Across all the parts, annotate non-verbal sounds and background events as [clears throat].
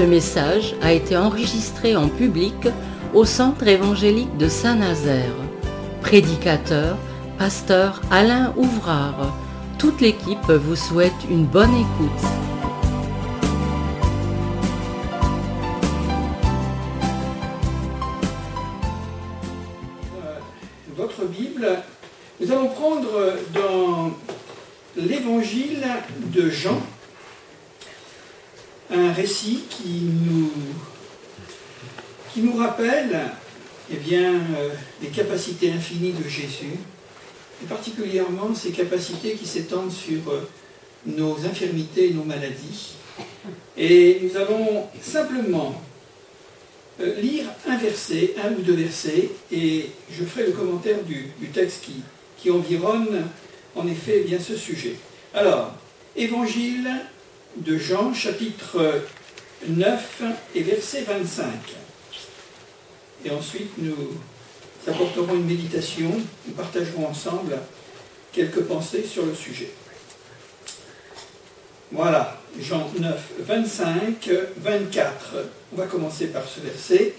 Ce message a été enregistré en public au Centre évangélique de Saint-Nazaire. Prédicateur, pasteur Alain Ouvrard. Toute l'équipe vous souhaite une bonne écoute. Votre Bible, nous allons prendre dans l'évangile de Jean un récit qui nous, qui nous rappelle eh bien, euh, les capacités infinies de Jésus, et particulièrement ces capacités qui s'étendent sur euh, nos infirmités et nos maladies. Et nous allons simplement euh, lire un verset, un ou deux versets, et je ferai le commentaire du, texte qui, qui environne en effet eh bien ce sujet. Alors, Évangile de Jean, chapitre 9 et verset 25. Et ensuite, nous apporterons une méditation, nous partagerons ensemble quelques pensées sur le sujet. Voilà, Jean 9, 25, 24. On va commencer par ce verset.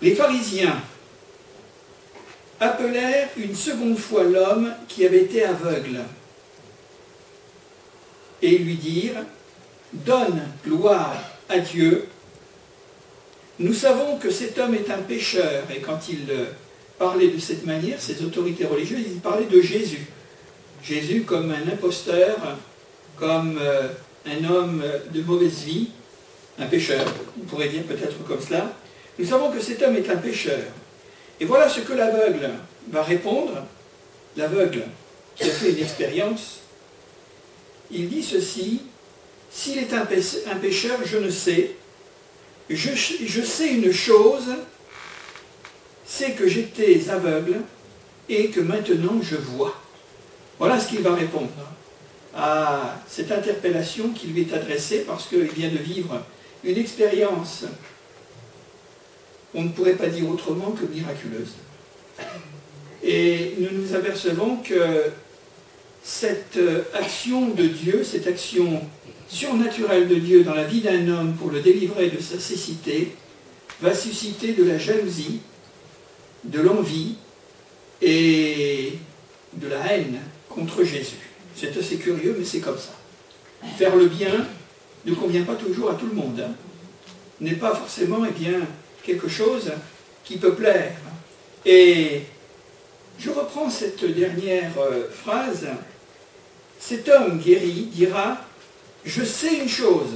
Les pharisiens appelèrent une seconde fois l'homme qui avait été aveugle et lui dirent, donne gloire à Dieu. Nous savons que cet homme est un pécheur, et quand il parlait de cette manière, ces autorités religieuses, il parlait de Jésus. Jésus comme un imposteur, comme euh, un homme de mauvaise vie, un pécheur, on pourrait dire peut-être comme cela. Nous savons que cet homme est un pécheur. Et voilà ce que l'aveugle va répondre. L'aveugle qui a fait une expérience, il dit ceci, s'il est un pécheur, je ne sais. Je, sais une chose, c'est que j'étais aveugle et que maintenant je vois. Voilà ce qu'il va répondre à cette interpellation qui lui est adressée parce qu'il vient de vivre une expérience, on ne pourrait pas dire autrement que miraculeuse. Et nous nous apercevons que cette action de Dieu, cette action surnaturelle de Dieu dans la vie d'un homme pour le délivrer de sa cécité, va susciter de la jalousie, de l'envie et de la haine contre Jésus. C'est assez curieux, mais c'est comme ça. Faire le bien ne convient pas toujours à tout le monde. Hein. N'est pas forcément eh bien, quelque chose qui peut plaire. Et je reprends cette dernière euh, phrase. Cet homme guéri dira, je sais une chose.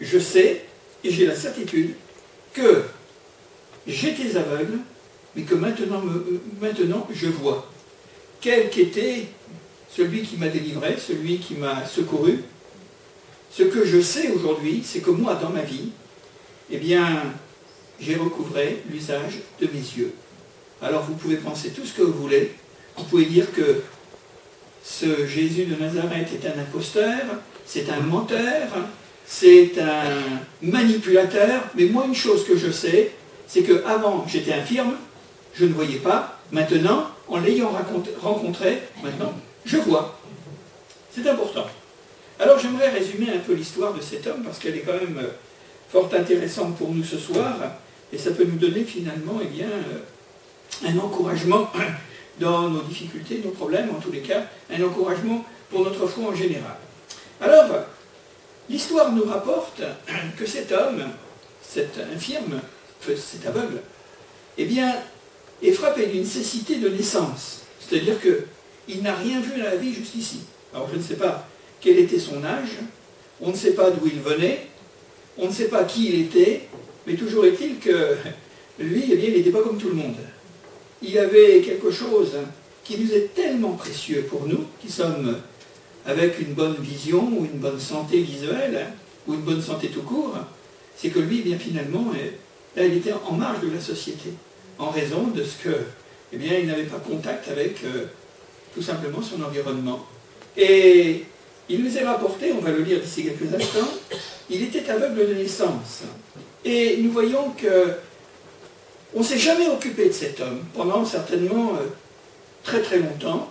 Je sais, et j'ai la certitude, que j'étais aveugle, mais que maintenant, je vois. Quel qu'était celui qui m'a délivré, celui qui m'a secouru. Ce que je sais aujourd'hui, c'est que moi, dans ma vie, eh bien, j'ai recouvré l'usage de mes yeux. Alors vous pouvez penser tout ce que vous voulez. Vous pouvez dire que ce Jésus de Nazareth est un imposteur, c'est un menteur, c'est un manipulateur. Mais moi, une chose que je sais, c'est que avant j'étais infirme, je ne voyais pas. Maintenant, en l'ayant rencontré, maintenant, je vois. C'est important. Alors j'aimerais résumer un peu l'histoire de cet homme parce qu'elle est quand même euh, fort intéressante pour nous ce soir et ça peut nous donner finalement eh bien, euh, un encouragement dans nos difficultés, nos problèmes, en tous les cas, un encouragement pour notre foi en général. Alors, l'histoire nous rapporte [clears throat] que cet homme, cet infirme, cet aveugle, eh bien, est frappé d'une cécité de naissance. C'est-à-dire que il n'a rien vu dans la vie jusqu'ici. Alors je ne sais pas quel était son âge, on ne sait pas d'où il venait, on ne sait pas qui il était, mais toujours est-il que [laughs] lui, eh bien, il n'était pas comme tout le monde. Il avait quelque chose qui nous est tellement précieux pour nous, qui sommes avec une bonne vision ou une bonne santé visuelle, ou une bonne santé tout court, c'est que lui, eh bien finalement, là, il était en marge de la société, en raison de ce que, eh bien, il n'avait pas contact avec euh, tout simplement son environnement. Et il nous est rapporté, on va le lire d'ici quelques instants, il était aveugle de naissance. Et nous voyons que on ne s'est jamais occupé de cet homme pendant certainement euh, très très longtemps.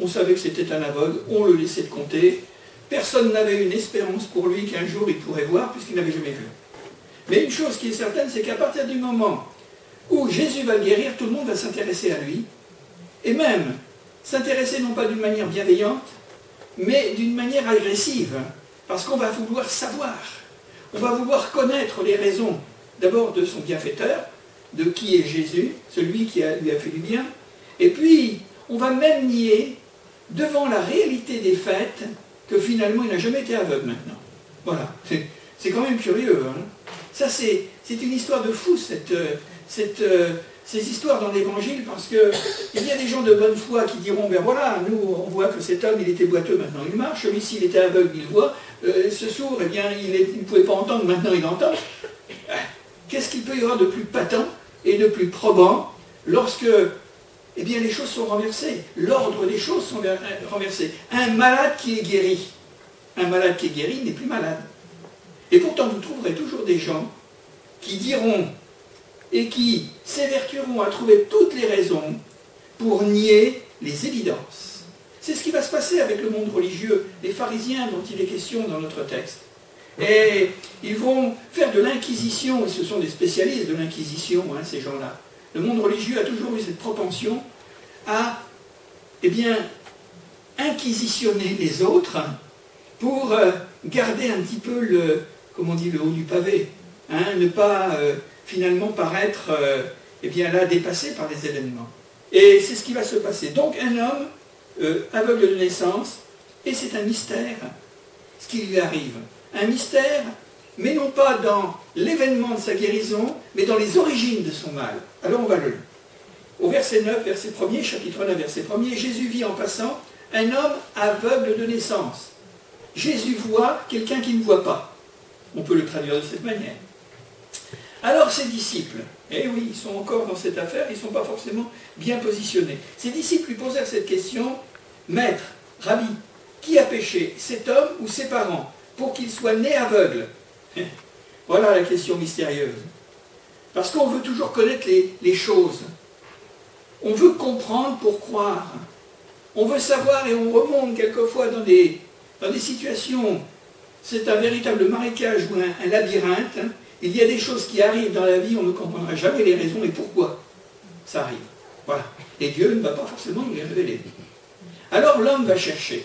On savait que c'était un aveugle, on le laissait de compter. Personne n'avait une espérance pour lui qu'un jour il pourrait voir puisqu'il n'avait jamais vu. Mais une chose qui est certaine, c'est qu'à partir du moment où Jésus va le guérir, tout le monde va s'intéresser à lui. Et même s'intéresser non pas d'une manière bienveillante, mais d'une manière agressive. Parce qu'on va vouloir savoir. On va vouloir connaître les raisons, d'abord de son bienfaiteur, de qui est Jésus, celui qui lui a fait du bien. Et puis, on va même nier, devant la réalité des faits, que finalement il n'a jamais été aveugle maintenant. Voilà. C'est quand même curieux. Hein. Ça, c'est une histoire de fou, cette, cette, ces histoires dans l'Évangile, parce qu'il y a des gens de bonne foi qui diront, ben voilà, nous, on voit que cet homme, il était boiteux, maintenant il marche, celui-ci, il était aveugle, il voit, euh, ce sourd, eh bien, il ne pouvait pas entendre, maintenant il entend. Qu'est-ce qu'il peut y avoir de plus patent et de plus probant lorsque eh les choses sont renversées, l'ordre des choses sont renversés. Un malade qui est guéri, un malade qui est guéri n'est plus malade. Et pourtant, vous trouverez toujours des gens qui diront et qui s'évertueront à trouver toutes les raisons pour nier les évidences. C'est ce qui va se passer avec le monde religieux, les pharisiens dont il est question dans notre texte. Et ils vont faire de l'inquisition, et ce sont des spécialistes de l'inquisition, hein, ces gens-là. Le monde religieux a toujours eu cette propension à, eh bien, inquisitionner les autres pour euh, garder un petit peu le, comment on dit, le haut du pavé, hein, ne pas euh, finalement paraître euh, eh bien là dépassé par les événements. Et c'est ce qui va se passer. Donc un homme aveugle de naissance, et c'est un mystère ce qui lui arrive. Un mystère mais non pas dans l'événement de sa guérison, mais dans les origines de son mal. Alors on va le lire. Au verset 9, verset 1er, chapitre 9, verset 1er, Jésus vit en passant un homme aveugle de naissance. Jésus voit quelqu'un qui ne voit pas. On peut le traduire de cette manière. Alors ses disciples, eh oui, ils sont encore dans cette affaire, ils ne sont pas forcément bien positionnés. Ses disciples lui posèrent cette question, Maître, Rabbi, qui a péché, cet homme ou ses parents, pour qu'il soit né aveugle [laughs] Voilà la question mystérieuse. Parce qu'on veut toujours connaître les, choses. On veut comprendre pour croire. On veut savoir et on remonte quelquefois dans des, dans des situations. C'est un véritable marécage ou un, labyrinthe. Il y a des choses qui arrivent dans la vie, on ne comprendra jamais les raisons et pourquoi ça arrive. Voilà. Et Dieu ne va pas forcément nous les révéler. Alors l'homme va chercher.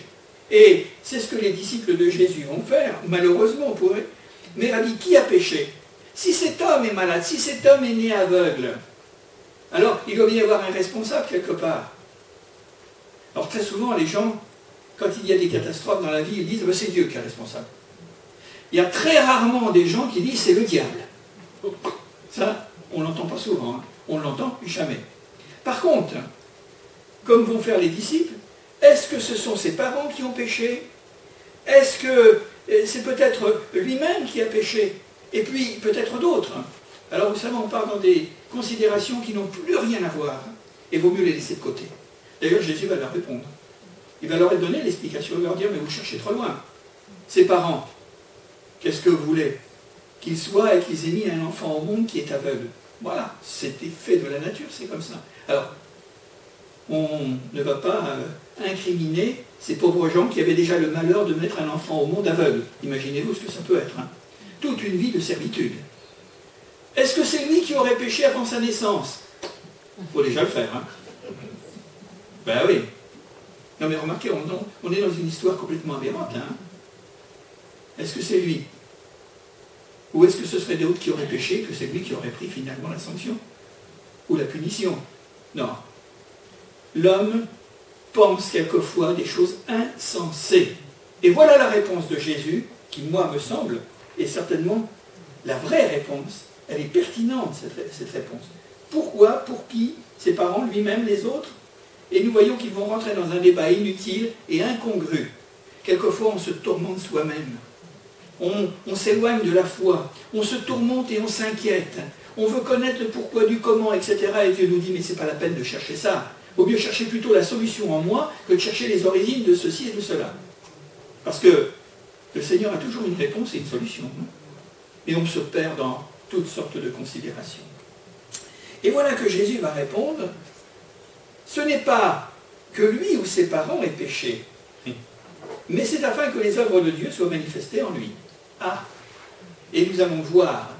Et c'est ce que les disciples de Jésus vont faire, malheureusement pour eux. Mais Rabbi, qui a péché? Si cet homme est malade, si cet homme est né aveugle, alors il doit bien y avoir un responsable quelque part. Alors très souvent, les gens, quand il y a des catastrophes dans la vie, ils disent bah, c'est Dieu qui est responsable. Il y a très rarement des gens qui disent c'est le diable. Ça, on ne l'entend pas souvent. Hein. On ne l'entend jamais. Par contre, comme vont faire les disciples, que ce sont ses parents qui ont péché Est-ce que c'est peut-être lui-même qui a péché, et puis peut-être d'autres. Alors vous savez, on part dans des considérations qui n'ont plus rien à voir, et vaut mieux les laisser de côté. D'ailleurs, Jésus va leur répondre. Il va leur donner l'explication, il va leur dire, mais vous cherchez trop loin. Ses parents, qu'est-ce que vous voulez Qu'ils soient et qu'ils aient mis un enfant au monde qui est aveugle. Voilà, c'était fait de la nature, c'est comme ça. Alors, on ne va pas euh, incriminer ces pauvres gens qui avaient déjà le malheur de mettre un enfant au monde aveugle. Imaginez-vous ce que ça peut être. Hein. Toute une vie de servitude. Est-ce que c'est lui qui aurait péché avant sa naissance? Il faut déjà le faire. Hein. Ben oui. Non mais remarquez, on, est dans une histoire complètement aberrante. Hein. Est-ce que c'est lui? Ou est-ce que ce serait d'autres qui auraient péché, que c'est lui qui aurait pris finalement la sanction? Ou la punition? Non. L'homme pense quelquefois des choses insensées. Et voilà la réponse de Jésus, qui, moi, me semble, est certainement la vraie réponse. Elle est pertinente, cette, réponse. Pourquoi? Pour qui? Ses parents, lui-même, les autres? Et nous voyons qu'ils vont rentrer dans un débat inutile et incongru. Quelquefois, on se tourmente soi-même. On, s'éloigne de la foi. On se tourmente et on s'inquiète. On veut connaître le pourquoi du comment, etc. Et Dieu nous dit, mais ce n'est pas la peine de chercher ça. Vaut mieux chercher plutôt la solution en moi que de chercher les origines de ceci et de cela. Parce que le Seigneur a toujours une réponse et une solution. Et on se perd dans toutes sortes de considérations. Et voilà que Jésus va répondre, ce n'est pas que lui ou ses parents aient péché, mais c'est afin que les œuvres de Dieu soient manifestées en lui. Ah Et nous allons voir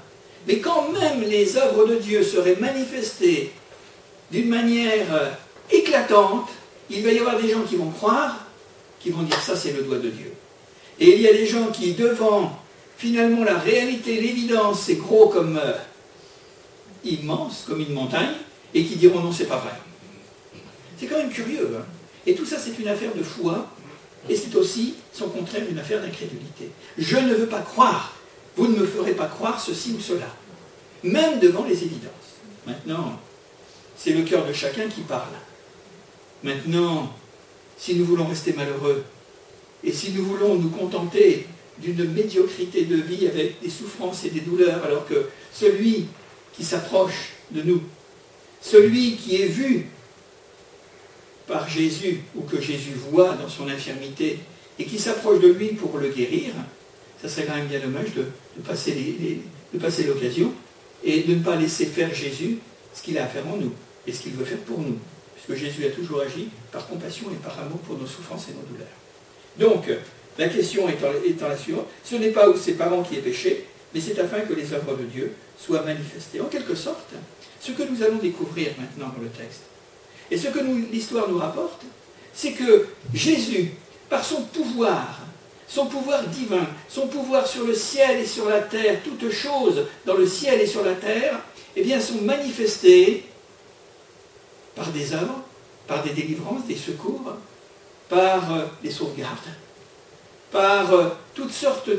Mais quand même les œuvres de Dieu seraient manifestées d'une manière euh, éclatante, il va y avoir des gens qui vont croire, qui vont dire ça c'est le doigt de Dieu. Et il y a des gens qui, devant finalement la réalité, l'évidence, c'est gros comme euh, immense, comme une montagne, et qui diront non, c'est pas vrai. C'est quand même curieux. Hein. et tout ça, c'est une affaire de foi, et c'est aussi, son contraire, une affaire d'incrédulité. Je ne veux pas croire. Vous ne me ferez pas croire ceci ou cela. Même devant les évidences. Maintenant, c'est le cœur de chacun qui parle. Maintenant, si nous voulons rester malheureux, et si nous voulons nous contenter d'une médiocrité de vie avec des souffrances et des douleurs, alors que celui qui s'approche de nous, celui qui est vu par Jésus ou que Jésus voit dans son infirmité et qui s'approche de lui pour le guérir, ça serait quand même bien dommage de, passer l'occasion et de ne pas laisser faire Jésus ce qu'il a à faire en nous et ce qu'il veut faire pour nous. Puisque Jésus a toujours agi par compassion et par amour pour nos souffrances et nos douleurs. Donc, la question étant, la suivante, ce n'est pas ses parents qui est péché, mais c'est afin que les œuvres de Dieu soient manifestées. En quelque sorte, ce que nous allons découvrir maintenant dans le texte, et ce que l'histoire nous rapporte, c'est que Jésus, par son pouvoir, son pouvoir divin, son pouvoir sur le ciel et sur la terre, toutes choses dans le ciel et sur la terre, eh bien, sont manifestées par des œuvres, par des délivrances, des secours, par euh, des sauvegardes, par euh, toutes sortes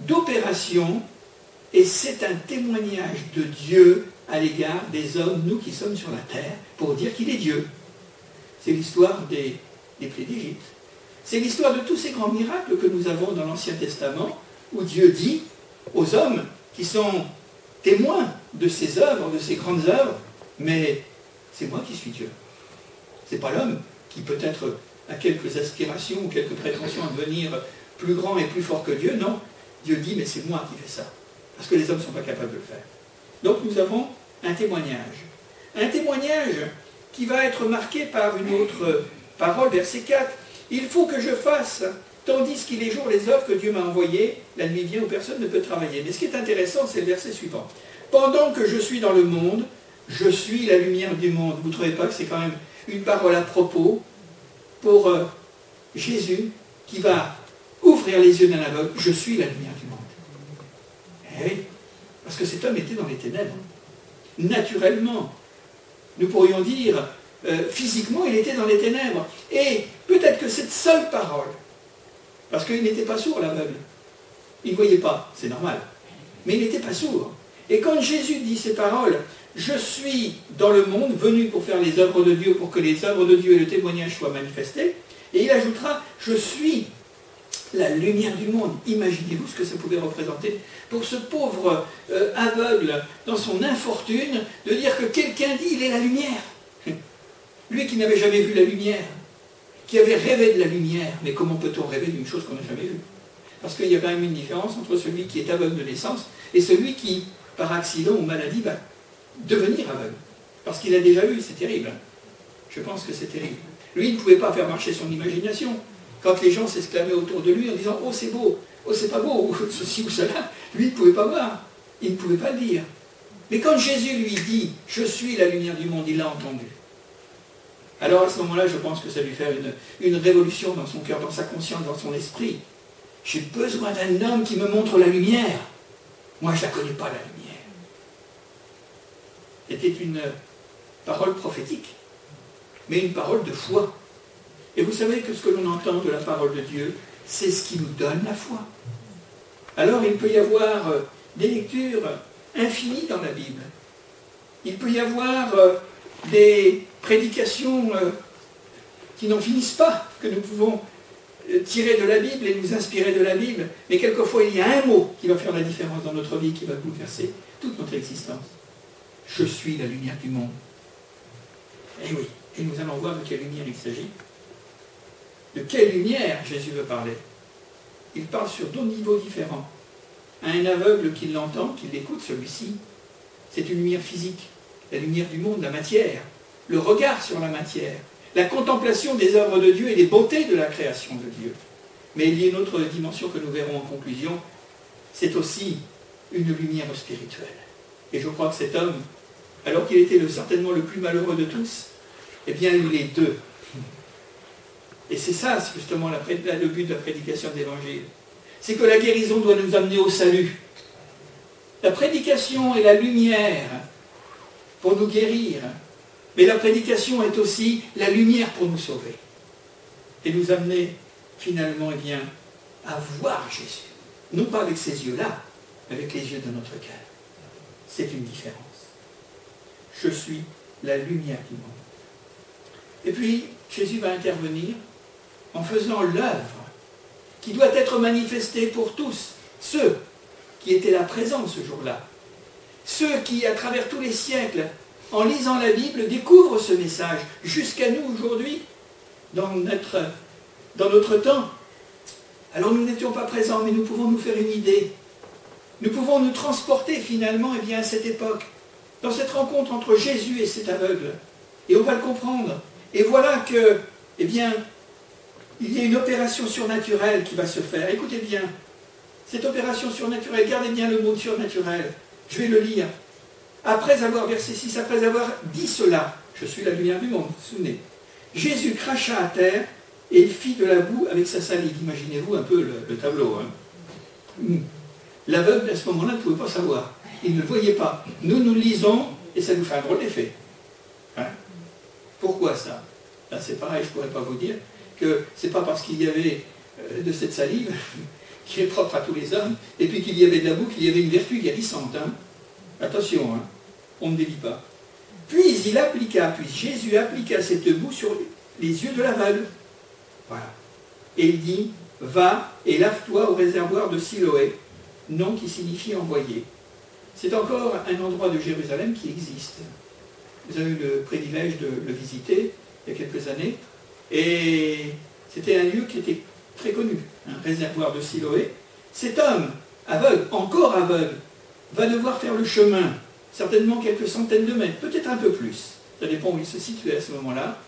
d'opérations, et c'est un témoignage de Dieu à l'égard des hommes, nous qui sommes sur la terre, pour dire qu'il est Dieu. C'est l'histoire des, des plaies d'Égypte. C'est l'histoire de tous ces grands miracles que nous avons dans l'Ancien Testament, où Dieu dit aux hommes qui sont témoins de ces œuvres, de ces grandes œuvres, mais c'est moi qui suis Dieu. C'est pas l'homme qui peut-être a quelques aspirations ou quelques prétentions à devenir plus grand et plus fort que Dieu. Non, Dieu dit, mais c'est moi qui fais ça. Parce que les hommes ne sont pas capables de le faire. Donc nous avons un témoignage. Un témoignage qui va être marqué par une autre parole, verset 4. Il faut que je fasse, tandis qu'il est jour, les œuvres que Dieu m'a envoyées, la nuit vient où personne ne peut travailler. Mais ce qui est intéressant, c'est le verset suivant. Pendant que je suis dans le monde, je suis la lumière du monde. Vous ne trouvez pas que c'est quand même une parole à propos pour euh, Jésus qui va ouvrir les yeux d'un aveugle Je suis la lumière du monde. Eh parce que cet homme était dans les ténèbres. Naturellement, nous pourrions dire, euh, physiquement, il était dans les ténèbres. Et peut-être que cette seule parole, parce qu'il n'était pas sourd, l'aveugle, il ne voyait pas, c'est normal, mais il n'était pas sourd. Et quand Jésus dit ces paroles, je suis dans le monde venu pour faire les œuvres de Dieu, pour que les œuvres de Dieu et le témoignage soient manifestés, et il ajoutera, je suis la lumière du monde. Imaginez-vous ce que ça pouvait représenter pour ce pauvre euh, aveugle dans son infortune de dire que quelqu'un dit il est la lumière. [laughs] Lui qui n'avait jamais vu la lumière, qui avait rêvé de la lumière, mais comment peut-on rêver d'une chose qu'on n'a jamais vue? Parce qu'il y a quand même une différence entre celui qui est aveugle de naissance et celui qui, par accident ou maladie, va devenir aveugle. Parce qu'il a déjà vu, c'est terrible. Je pense que c'est terrible. Lui, il ne pouvait pas faire marcher son imagination. Quand les gens s'exclamaient autour de lui en disant Oh, c'est beau, oh, c'est pas beau, ou [laughs] ceci ou cela, lui, il ne pouvait pas voir. Il ne pouvait pas le dire. Mais quand Jésus lui dit Je suis la lumière du monde, il l'a entendu. Alors à ce moment-là, je pense que ça lui fait une, une révolution dans son cœur, dans sa conscience, dans son esprit. J'ai besoin d'un homme qui me montre la lumière. Moi, je ne la connais pas, la lumière. C'était une parole prophétique, mais une parole de foi. Et vous savez que ce que l'on entend de la parole de Dieu, c'est ce qui nous donne la foi. Alors il peut y avoir euh, des lectures infinies dans la Bible. Il peut y avoir euh, des prédications euh, qui n'en finissent pas, que nous pouvons tirer de la Bible et nous inspirer de la Bible. Mais quelquefois, il y a un mot qui va faire la différence dans notre vie, qui va bouleverser toute notre existence. Je suis la lumière du monde. Et eh oui, et nous allons voir de quelle lumière il s'agit. De quelle lumière Jésus veut parler Il parle sur deux niveaux différents. À un aveugle qui l'entend, qui l'écoute, celui-ci, c'est une lumière physique, la lumière du monde, la matière, le regard sur la matière, la contemplation des œuvres de Dieu et des beautés de la création de Dieu. Mais il y a une autre dimension que nous verrons en conclusion, c'est aussi une lumière spirituelle. Et je crois que cet homme, alors qu'il était certainement le plus malheureux de tous, eh bien, il est deux. Et c'est ça, justement, le but de la prédication de l'Évangile. C'est que la guérison doit nous amener au salut. La prédication est la lumière pour nous guérir, mais la prédication est aussi la lumière pour nous sauver. Et nous amener finalement eh bien, à voir Jésus. Non pas avec ces yeux-là, mais avec les yeux de notre cœur. C'est une différence. Je suis la lumière du monde. Et puis, Jésus va intervenir en faisant l'œuvre qui doit être manifestée pour tous, ceux qui étaient là présents ce jour-là, ceux qui, à travers tous les siècles, en lisant la Bible, découvrent ce message jusqu'à nous aujourd'hui, dans notre, temps. Alors nous n'étions pas présents, mais nous pouvons nous faire une idée. Nous pouvons nous transporter finalement eh bien, à cette époque, dans cette rencontre entre Jésus et cet aveugle. Et on va le comprendre. Et voilà que, eh bien, il y a une opération surnaturelle qui va se faire. Écoutez bien, cette opération surnaturelle, gardez bien le mot surnaturel, je vais le lire. Après avoir, versé 6, après avoir dit cela, je suis la lumière du monde, souvenez, Jésus cracha à terre et il fit de la boue avec sa salive. Imaginez-vous un peu le, tableau. Hein. Hmm. L'aveugle, à ce moment-là, ne pouvait pas savoir. Il ne voyait pas. Nous, nous lisons et ça nous fait un drôle d'effet. Hein? Pourquoi ça? Là, c'est pareil, je ne pourrais pas vous dire que ce n'est pas parce qu'il y avait euh, de cette salive [laughs] qui est propre à tous les hommes, et puis qu'il y avait de la boue, qu'il y avait une vertu guérissante. Hein. Attention, hein, on ne dévie pas. Puis il appliqua, puis Jésus appliqua cette boue sur les yeux de l'aveugle. Voilà. Et il dit, va et lave-toi au réservoir de Siloé, nom qui signifie envoyé. C'est encore un endroit de Jérusalem qui existe. Vous avez eu le privilège de le visiter il y a quelques années. Et c'était un lieu qui était très connu, un réservoir de Siloé. Cet homme, aveugle, encore aveugle, va devoir faire le chemin, certainement quelques centaines de mètres, peut-être un peu plus. Ça dépend où il se situait à ce moment-là.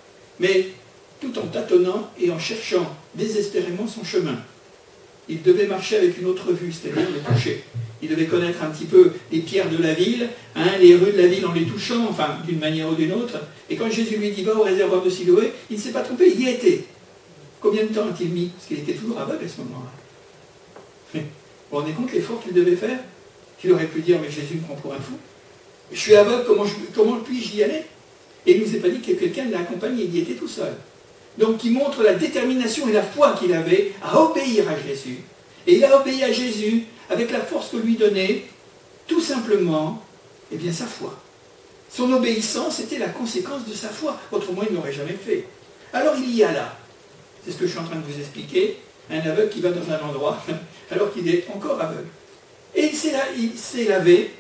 Mais tout en tâtonnant et en cherchant désespérément son chemin. Il devait marcher avec une autre vue, c'est-à-dire le toucher. Il devait connaître un petit peu les pierres de la ville, hein, les rues de la ville en les touchant, enfin d'une manière ou d'une autre. Et quand Jésus lui dit va au réservoir de Siloé, il ne s'est pas trompé, il y était. Combien de temps a-t-il mis? Parce qu'il était toujours aveugle à ce moment-là. Vous vous rendez compte l'effort qu'il devait faire? Qu'il aurait pu dire mais Jésus me prend pour un fou. Je suis aveugle, comment, puis-je y aller? Et il ne nous a pas dit que quelqu'un l'a accompagné, il y était tout seul. Donc il montre la détermination et la foi qu'il avait à obéir à Jésus. Et il a obéi à Jésus avec la force que lui donnait tout simplement eh bien, sa foi. Son obéissance était la conséquence de sa foi, autrement il n'aurait jamais fait. Alors il y a là, c'est ce que je suis en train de vous expliquer, un aveugle qui va dans un endroit [laughs] alors qu'il est encore aveugle. Et il s'est lavé,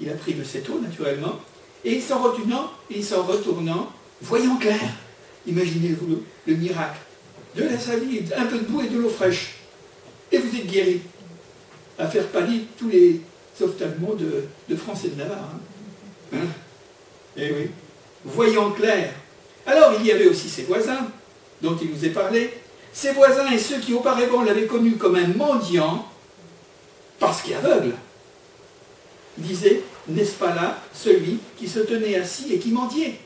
il a pris de cette eau naturellement, et il s'en retournant, s'en retournant, voyant clair, Imaginez-vous le, miracle. De la salive, un peu de boue et de l'eau fraîche. Et vous êtes guéri. À faire pâlir tous les ophtalmos de, de France et de Navarre. Hein. Hein? Eh oui. Voyant clair. Alors il y avait aussi ses voisins, dont il nous est parlé. Ses voisins et ceux qui auparavant l'avaient connu comme un mendiant, parce qu'aveugle, disaient, n'est-ce pas là celui qui se tenait assis et qui mendiait?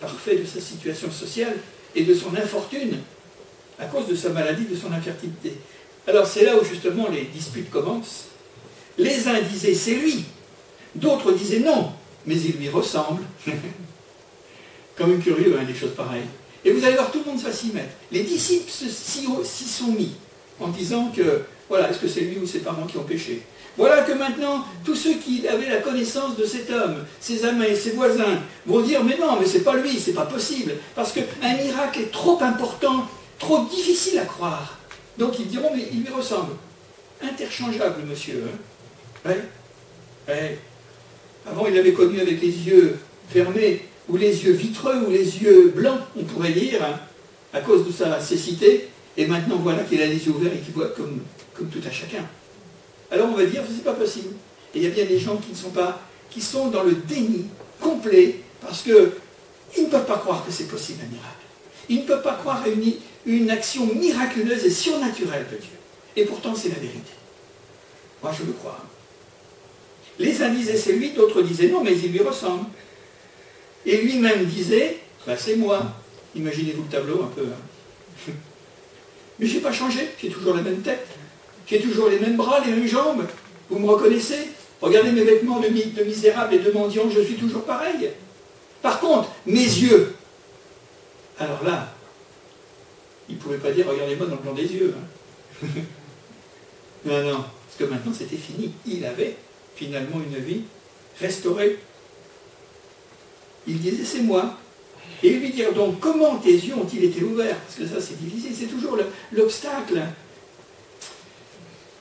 Parfait de sa situation sociale et de son infortune à cause de sa maladie, de son infertilité. Alors c'est là où justement les disputes commencent. Les uns disaient c'est lui, d'autres disaient non, mais il lui ressemble. [laughs] Comme curieux, hein, des choses pareilles. Et vous allez voir, tout le monde va s'y mettre. Les disciples s'y sont mis en disant que, voilà, est-ce que c'est lui ou ses parents qui ont péché? Voilà que maintenant, tous ceux qui avaient la connaissance de cet homme, ses amis, ses voisins, vont dire, mais non, mais c'est pas lui, c'est pas possible, parce qu'un miracle est trop important, trop difficile à croire. Donc ils diront, mais il lui ressemble. Interchangeable, monsieur. Hein Avant, il l'avait connu avec les yeux fermés, ou les yeux vitreux, ou les yeux blancs, on pourrait dire, hein, à cause de sa cécité. Et maintenant, voilà qu'il a les yeux ouverts et qu'il voit comme, tout à chacun alors on va dire que ce n'est pas possible. Et il y a bien des gens qui ne sont pas, qui sont dans le déni complet, parce qu'ils ne peuvent pas croire que c'est possible un miracle. Ils ne peuvent pas croire à une, action miraculeuse et surnaturelle de Dieu. Et pourtant, c'est la vérité. Moi, je le crois. Les uns disaient c'est lui, d'autres disaient non, mais il lui ressemble. Et lui-même disait, bah, c'est moi. Imaginez-vous le tableau un peu. Hein. [laughs] Mais je n'ai pas changé, j'ai toujours la même tête, j'ai toujours les mêmes bras, les mêmes jambes. Vous me reconnaissez Regardez mes vêtements de misérable et de mendiant, je suis toujours pareil. Par contre, mes yeux, alors là, il ne pouvait pas dire regardez-moi dans le blanc des yeux. Hein. [laughs] non, non, parce que maintenant c'était fini. Il avait finalement une vie restaurée. Il disait c'est moi. Et lui dire donc comment tes yeux ont-ils été ouverts? Parce que ça c'est difficile, c'est toujours l'obstacle.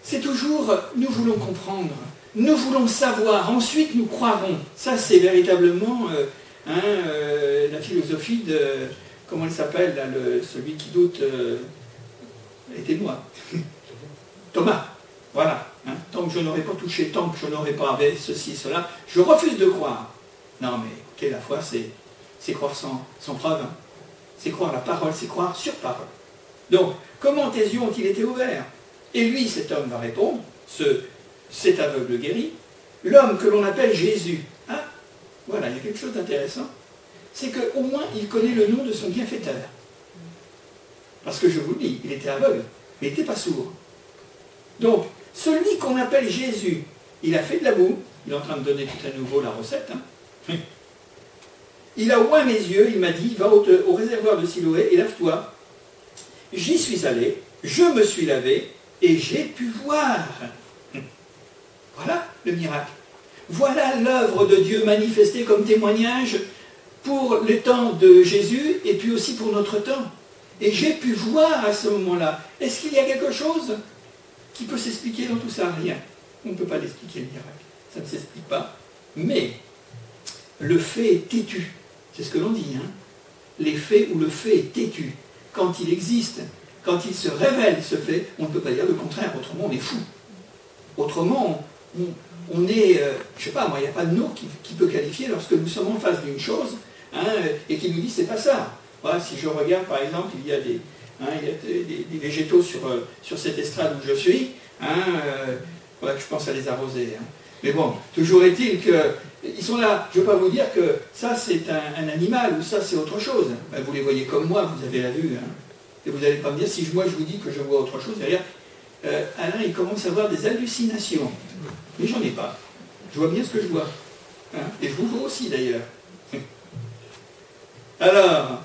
C'est toujours nous voulons comprendre, nous voulons savoir, ensuite nous croirons. Ça c'est véritablement euh, hein, euh, la philosophie de, comment il s'appelle, celui qui doute, euh, était moi. [laughs] Thomas, voilà. Hein. tant que je n'aurai pas touché, tant que je n'aurai pas avec ceci, cela, je refuse de croire. Non mais écoutez, la foi, c'est croire sans, preuve. Hein. C'est croire la parole, c'est croire sur parole. Donc, comment tes yeux ont-ils été ouverts? Et lui, cet homme va répondre, ce, cet aveugle guéri, l'homme que l'on appelle Jésus. Hein voilà, il y a quelque chose d'intéressant c'est qu'au moins il connaît le nom de son bienfaiteur. Parce que je vous le dis, il était aveugle, mais il n'était pas sourd. Donc, celui qu'on appelle Jésus, il a fait de la boue, il est en train de donner tout à nouveau la recette. Hein. [laughs] Il a oint mes yeux, il m'a dit, va au, au réservoir de Siloé et lave-toi. J'y suis allé, je me suis lavé et j'ai pu voir. Voilà le miracle. Voilà l'œuvre de Dieu manifestée comme témoignage pour le temps de Jésus et puis aussi pour notre temps. Et j'ai pu voir à ce moment-là, est-ce qu'il y a quelque chose qui peut s'expliquer dans tout ça? Rien. On ne peut pas l'expliquer le miracle. Ça ne s'explique pas. Mais le fait est têtu. C'est ce que l'on dit. Hein Les faits ou le fait est têtu. Quand il existe, quand il se révèle ce fait, on ne peut pas dire le contraire. Autrement, on est fou. Autrement, on, est, euh, je ne sais pas, moi, il n'y a pas de qui, qui, peut qualifier lorsque nous sommes en face d'une chose Hein, et qui nous dit c'est pas ça. Si je regarde par exemple, il y a des, hein, des, végétaux sur, euh, sur cette estrade où je suis, hein, euh, je pense à les arroser. Mais bon, toujours est-il qu'ils sont là. Je ne veux pas vous dire que ça c'est un, animal ou ça c'est autre chose. Ben, vous les voyez comme moi, vous avez la vue. Et vous n'allez pas me dire, si moi je vous dis que je vois autre chose, derrière, euh, Alain il commence à avoir des hallucinations. Mais j'en ai pas. Je vois bien ce que je vois. Et je vous vois aussi d'ailleurs. Alors,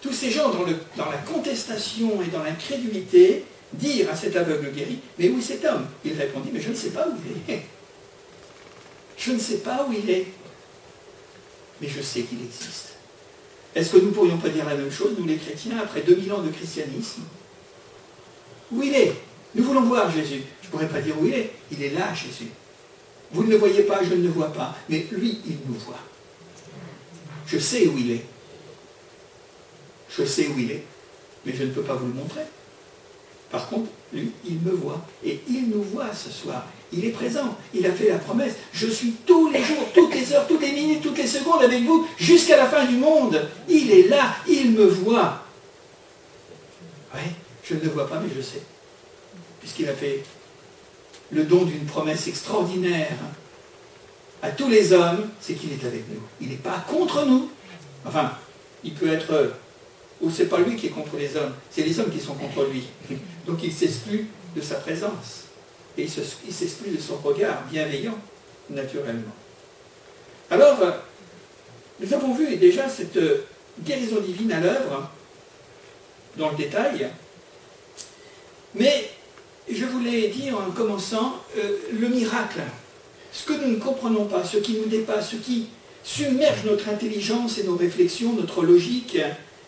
tous ces gens dans, la contestation et dans l'incrédulité dirent à cet aveugle guéri, mais où est cet homme? Il répondit, mais je ne sais pas où il est. [laughs] Je ne sais pas où il est, mais je sais qu'il existe. Est-ce que nous ne pourrions pas dire la même chose, nous les chrétiens, après 2000 ans de christianisme? Où il est? Nous voulons voir Jésus. Je ne pourrais pas dire où il est. Il est là, Jésus. Vous ne le voyez pas, je ne le vois pas, mais lui, il nous voit. Je sais où il est. Je sais où il est, mais je ne peux pas vous le montrer. Par contre, lui, il me voit. Et il nous voit ce soir. Il est présent. Il a fait la promesse. Je suis tous les jours, toutes les heures, toutes les minutes, toutes les secondes avec vous jusqu'à la fin du monde. Il est là. Il me voit. Oui, je ne le vois pas, mais je sais. Puisqu'il a fait le don d'une promesse extraordinaire à tous les hommes, c'est qu'il est avec nous. Il n'est pas contre nous. Enfin, il peut être... Ou c'est pas lui qui est contre les hommes, c'est les hommes qui sont contre lui. Donc il s'exclut de sa présence. Et il s'exclut de son regard bienveillant, naturellement. Alors, nous avons vu déjà cette guérison divine à l'œuvre, dans le détail. Mais je voulais dire en commençant euh, le miracle ce que nous ne comprenons pas, ce qui nous dépasse, ce qui submerge notre intelligence et nos réflexions, notre logique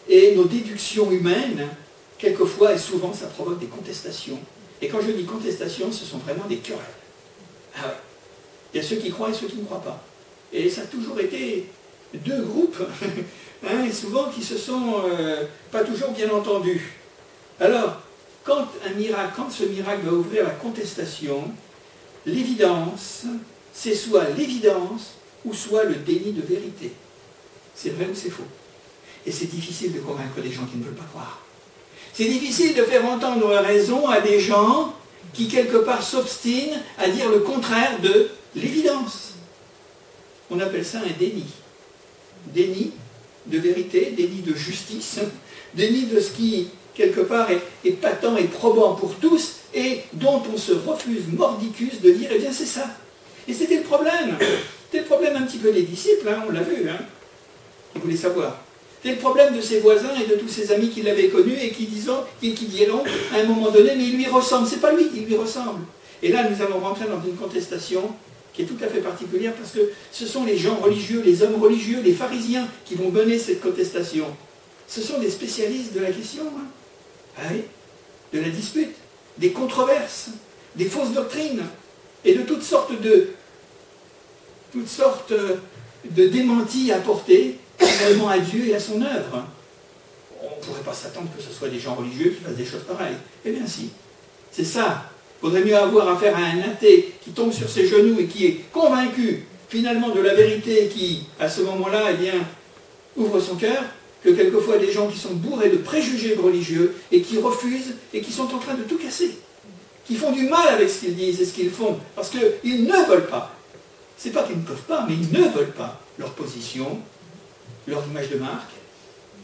et nos déductions humaines, quelquefois et souvent ça provoque des contestations. Et quand je dis contestation, ce sont vraiment des querelles. Ah Il y a ceux qui croient et ceux qui ne croient pas. Et ça a toujours été deux groupes, [laughs] hein, et souvent qui se sont euh, pas toujours bien entendus. Alors, quand un miracle, quand ce miracle va ouvrir la contestation, l'évidence, c'est soit l'évidence ou soit le déni de vérité. C'est vrai ou c'est faux. Et c'est difficile de convaincre des gens qui ne veulent pas croire. C'est difficile de faire entendre raison à des gens qui quelque part s'obstine à dire le contraire de l'évidence. On appelle ça un déni. Déni de vérité, déni de justice, [laughs] déni de ce qui, quelque part, est, patent et probant pour tous et dont on se refuse mordicus de dire, eh bien c'est ça. Et c'était le problème. C'était le problème un petit peu des disciples, hein, on l'a vu, hein, qui voulaient savoir. C'était le problème de ses voisins et de tous ses amis qui l'avaient connu et qui, disant, qui, qui diront à un moment donné, mais il lui ressemble. C'est pas lui, il lui ressemble. Et là, nous allons rentrer dans une contestation qui est tout à fait particulière parce que ce sont les gens religieux, les hommes religieux, les pharisiens qui vont mener cette contestation. Ce sont des spécialistes de la question, hein. ah de la dispute, des controverses, des fausses doctrines et de toutes sortes de, toutes de démentis apportés finalement à Dieu et à son œuvre. On ne pourrait pas s'attendre que ce soit des gens religieux qui fassent des choses pareilles. Eh bien si, c'est ça. Il vaudrait mieux avoir affaire à un athée qui tombe sur ses genoux et qui est convaincu finalement de la vérité qui, à ce moment-là, eh bien, ouvre son cœur, que quelquefois des gens qui sont bourrés de préjugés religieux et qui refusent et qui sont en train de tout casser, qui font du mal avec ce qu'ils disent et ce qu'ils font, parce qu'ils ne veulent pas. C'est pas qu'ils ne peuvent pas, mais ils ne veulent pas leur position, leur image de marque,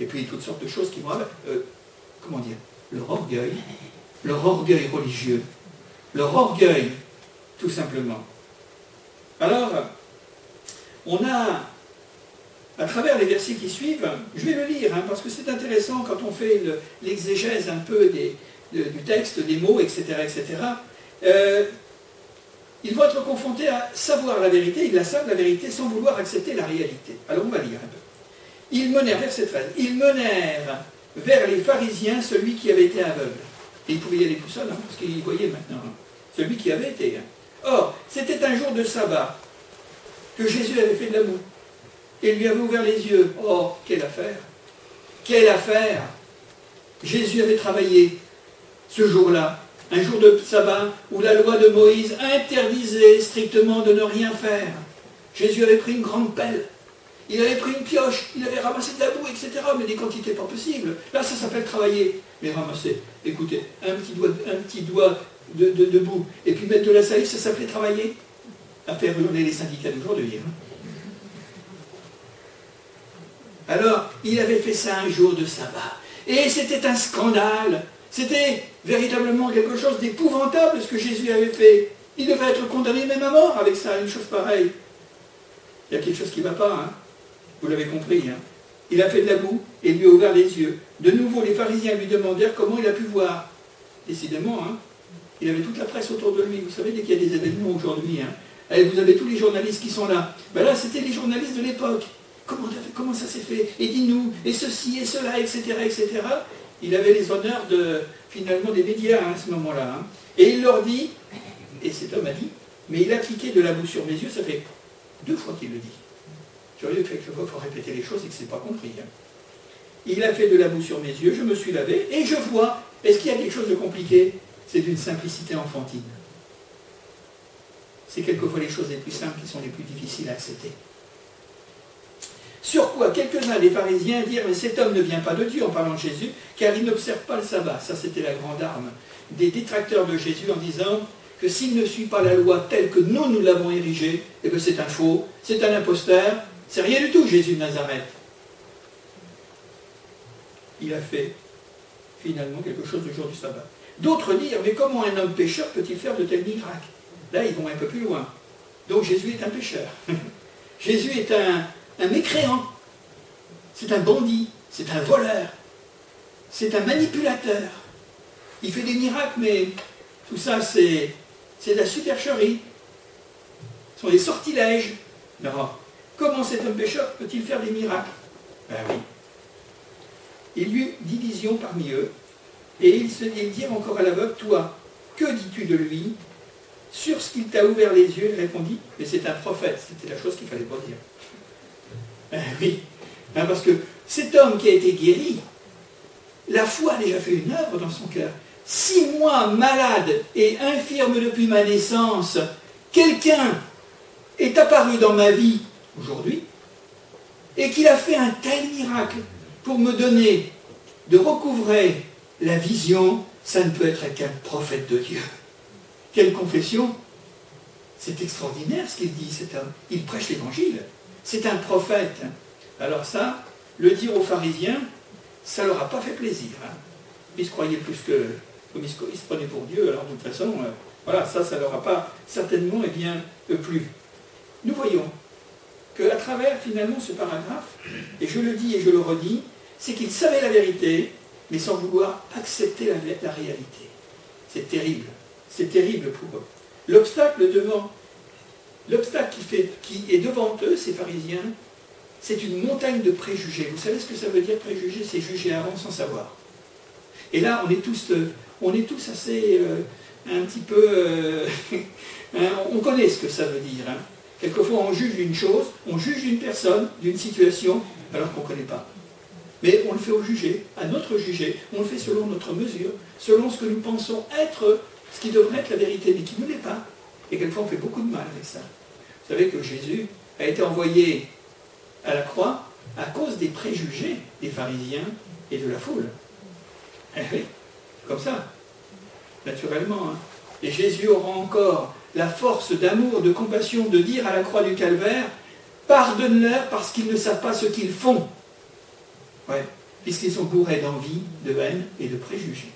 et puis toutes sortes de choses qui vont avec, euh, comment dire, leur orgueil, leur orgueil religieux, leur orgueil, tout simplement. Alors, on a, à travers les versets qui suivent, je vais le lire, hein, parce que c'est intéressant quand on fait l'exégèse un peu des, du texte, des mots, etc., etc., euh, ils vont être confrontés à savoir la vérité, ils la savent la vérité sans vouloir accepter la réalité. Alors on va lire un peu. Ils menèrent, verset 13, ils menèrent vers les pharisiens celui qui avait été aveugle. Et il pouvait y aller tout seul, hein, parce qu'il voyait maintenant. Hein. celui qui avait été. Hein. Or, c'était un jour de sabbat que Jésus avait fait de l'amour. Et lui avait ouvert les yeux. Oh, quelle affaire Quelle affaire Jésus avait travaillé ce jour-là, un jour de sabbat où la loi de Moïse interdisait strictement de ne rien faire. Jésus avait pris une grande pelle il avait pris une pioche, il avait ramassé de la boue, etc. Mais des quantités pas possibles. Là, ça s'appelle travailler. Mais ramasser, écoutez, un petit doigt, un de, boue, et puis mettre de la salive, ça s'appelait travailler À faire hurler les syndicats d'aujourd'hui. Hein. Alors, il avait fait ça un jour de sabbat. Et c'était un scandale. C'était véritablement quelque chose d'épouvantable ce que Jésus avait fait. Il devait être condamné même à mort avec ça, une chose pareille. Il y a quelque chose qui ne va pas, hein vous l'avez compris. Hein. il a fait de la boue et lui a ouvert les yeux. De nouveau, les pharisiens lui demandèrent comment il a pu voir. Décidément, hein, il avait toute la presse autour de lui. Vous savez, dès qu'il y a des événements aujourd'hui, hein, vous avez tous les journalistes qui sont là. Ben là, c'était les journalistes de l'époque. Comment, comment, ça s'est fait? Et dis-nous, et ceci, et cela, etc., etc. Il avait les honneurs de, finalement, des médias à ce moment-là. Et il leur dit, et cet homme a dit, mais il a appliqué de la boue sur mes yeux, ça fait deux fois qu'il le dit. Curieux que quelquefois il faut répéter les choses et que ce n'est pas compris. Hein. Il a fait de la boue sur mes yeux, je me suis lavé et je vois. Est-ce qu'il y a quelque chose de compliqué? C'est d'une simplicité enfantine. C'est quelquefois les choses les plus simples qui sont les plus difficiles à accepter. Sur quoi quelques-uns des pharisiens dirent Mais cet homme ne vient pas de Dieu en parlant de Jésus, car il n'observe pas le sabbat. Ça, c'était la grande arme des détracteurs de Jésus en disant que s'il ne suit pas la loi telle que nous, nous l'avons érigée, eh bien c'est un faux, c'est un imposteur, c'est rien du tout, Jésus de Nazareth. Il a fait finalement quelque chose du jour du sabbat. D'autres dirent, mais comment un homme pécheur peut-il faire de tels miracles? Là, ils vont un peu plus loin. Donc Jésus est un pécheur. [laughs] Jésus est un, un mécréant. C'est un bandit. C'est un voleur. C'est un manipulateur. Il fait des miracles, mais tout ça, c'est, de la supercherie. Ce sont des sortilèges. Non, Comment cet homme pécheur peut-il faire des miracles? Ben oui. Il y eut division parmi eux, et ils se dirent encore à l'aveugle, toi, que dis-tu de lui? Sur ce qu'il t'a ouvert les yeux, il répondit, mais c'est un prophète, c'était la chose qu'il fallait pas dire. Ben oui, ben parce que cet homme qui a été guéri, la foi a déjà fait une œuvre dans son cœur. Si moi, malade et infirme depuis ma naissance, quelqu'un est apparu dans ma vie aujourd'hui, et qu'il a fait un tel miracle pour me donner de recouvrer la vision, ça ne peut être qu'un prophète de Dieu. Quelle confession C'est extraordinaire ce qu'il dit, cet homme. Il prêche l'évangile. C'est un prophète. Alors ça, le dire aux pharisiens, ça ne leur a pas fait plaisir. Hein. Ils se croyaient plus que, comme ils se, prenaient pour Dieu, alors de toute façon, euh, voilà, ça, ça ne leur a pas certainement eh bien, plu. Nous voyons qu'à travers finalement ce paragraphe, et je le dis et je le redis, c'est qu'ils savaient la vérité, mais sans vouloir accepter la réalité. C'est terrible. C'est terrible pour eux. L'obstacle devant, l'obstacle qui, est devant eux, ces pharisiens, c'est une montagne de préjugés. Vous savez ce que ça veut dire préjugés? C'est juger avant sans savoir. Et là, on est tous, euh, assez, euh, un petit peu, euh, [laughs] hein, on connaît ce que ça veut dire. Hein. Quelquefois, on juge une chose, on juge une personne, d'une situation, alors qu'on ne connaît pas. Mais on le fait au jugé, à notre jugé, on le fait selon notre mesure, selon ce que nous pensons être ce qui devrait être la vérité, mais qui ne l'est pas. Et quelquefois, on fait beaucoup de mal avec ça. Vous savez que Jésus a été envoyé à la croix à cause des préjugés des pharisiens et de la foule. Eh oui, comme ça, naturellement. Hein. Et Jésus aura encore la force d'amour, de compassion de dire à la croix du calvaire, pardonne-leur parce qu'ils ne savent pas ce qu'ils font. Ouais, puisqu'ils sont bourrés d'envie, de haine et de préjugés.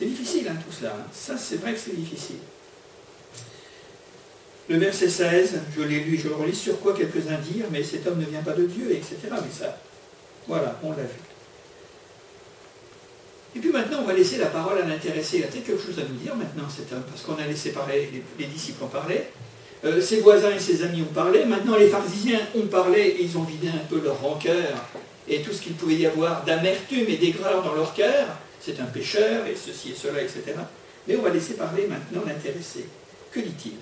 C'est difficile hein, tout cela. Hein. Ça, c'est vrai que c'est difficile. Le verset 16, je l'ai lu, je le relis, sur quoi quelques-uns dirent, mais cet homme ne vient pas de Dieu, etc. Mais ça, voilà, on l'a vu. Et puis maintenant, on va laisser la parole à l'intéressé. Il a peut-être quelque chose à nous dire maintenant, cet homme, parce qu'on a laissé parler, les, disciples ont parlé, euh, ses voisins et ses amis ont parlé, maintenant les pharisiens ont parlé et ils ont vidé un peu leur rancœur et tout ce qu'il pouvait y avoir d'amertume et d'aigreur dans leur cœur. C'est un pécheur et ceci et cela, etc. Mais on va laisser parler maintenant l'intéressé. Que dit-il?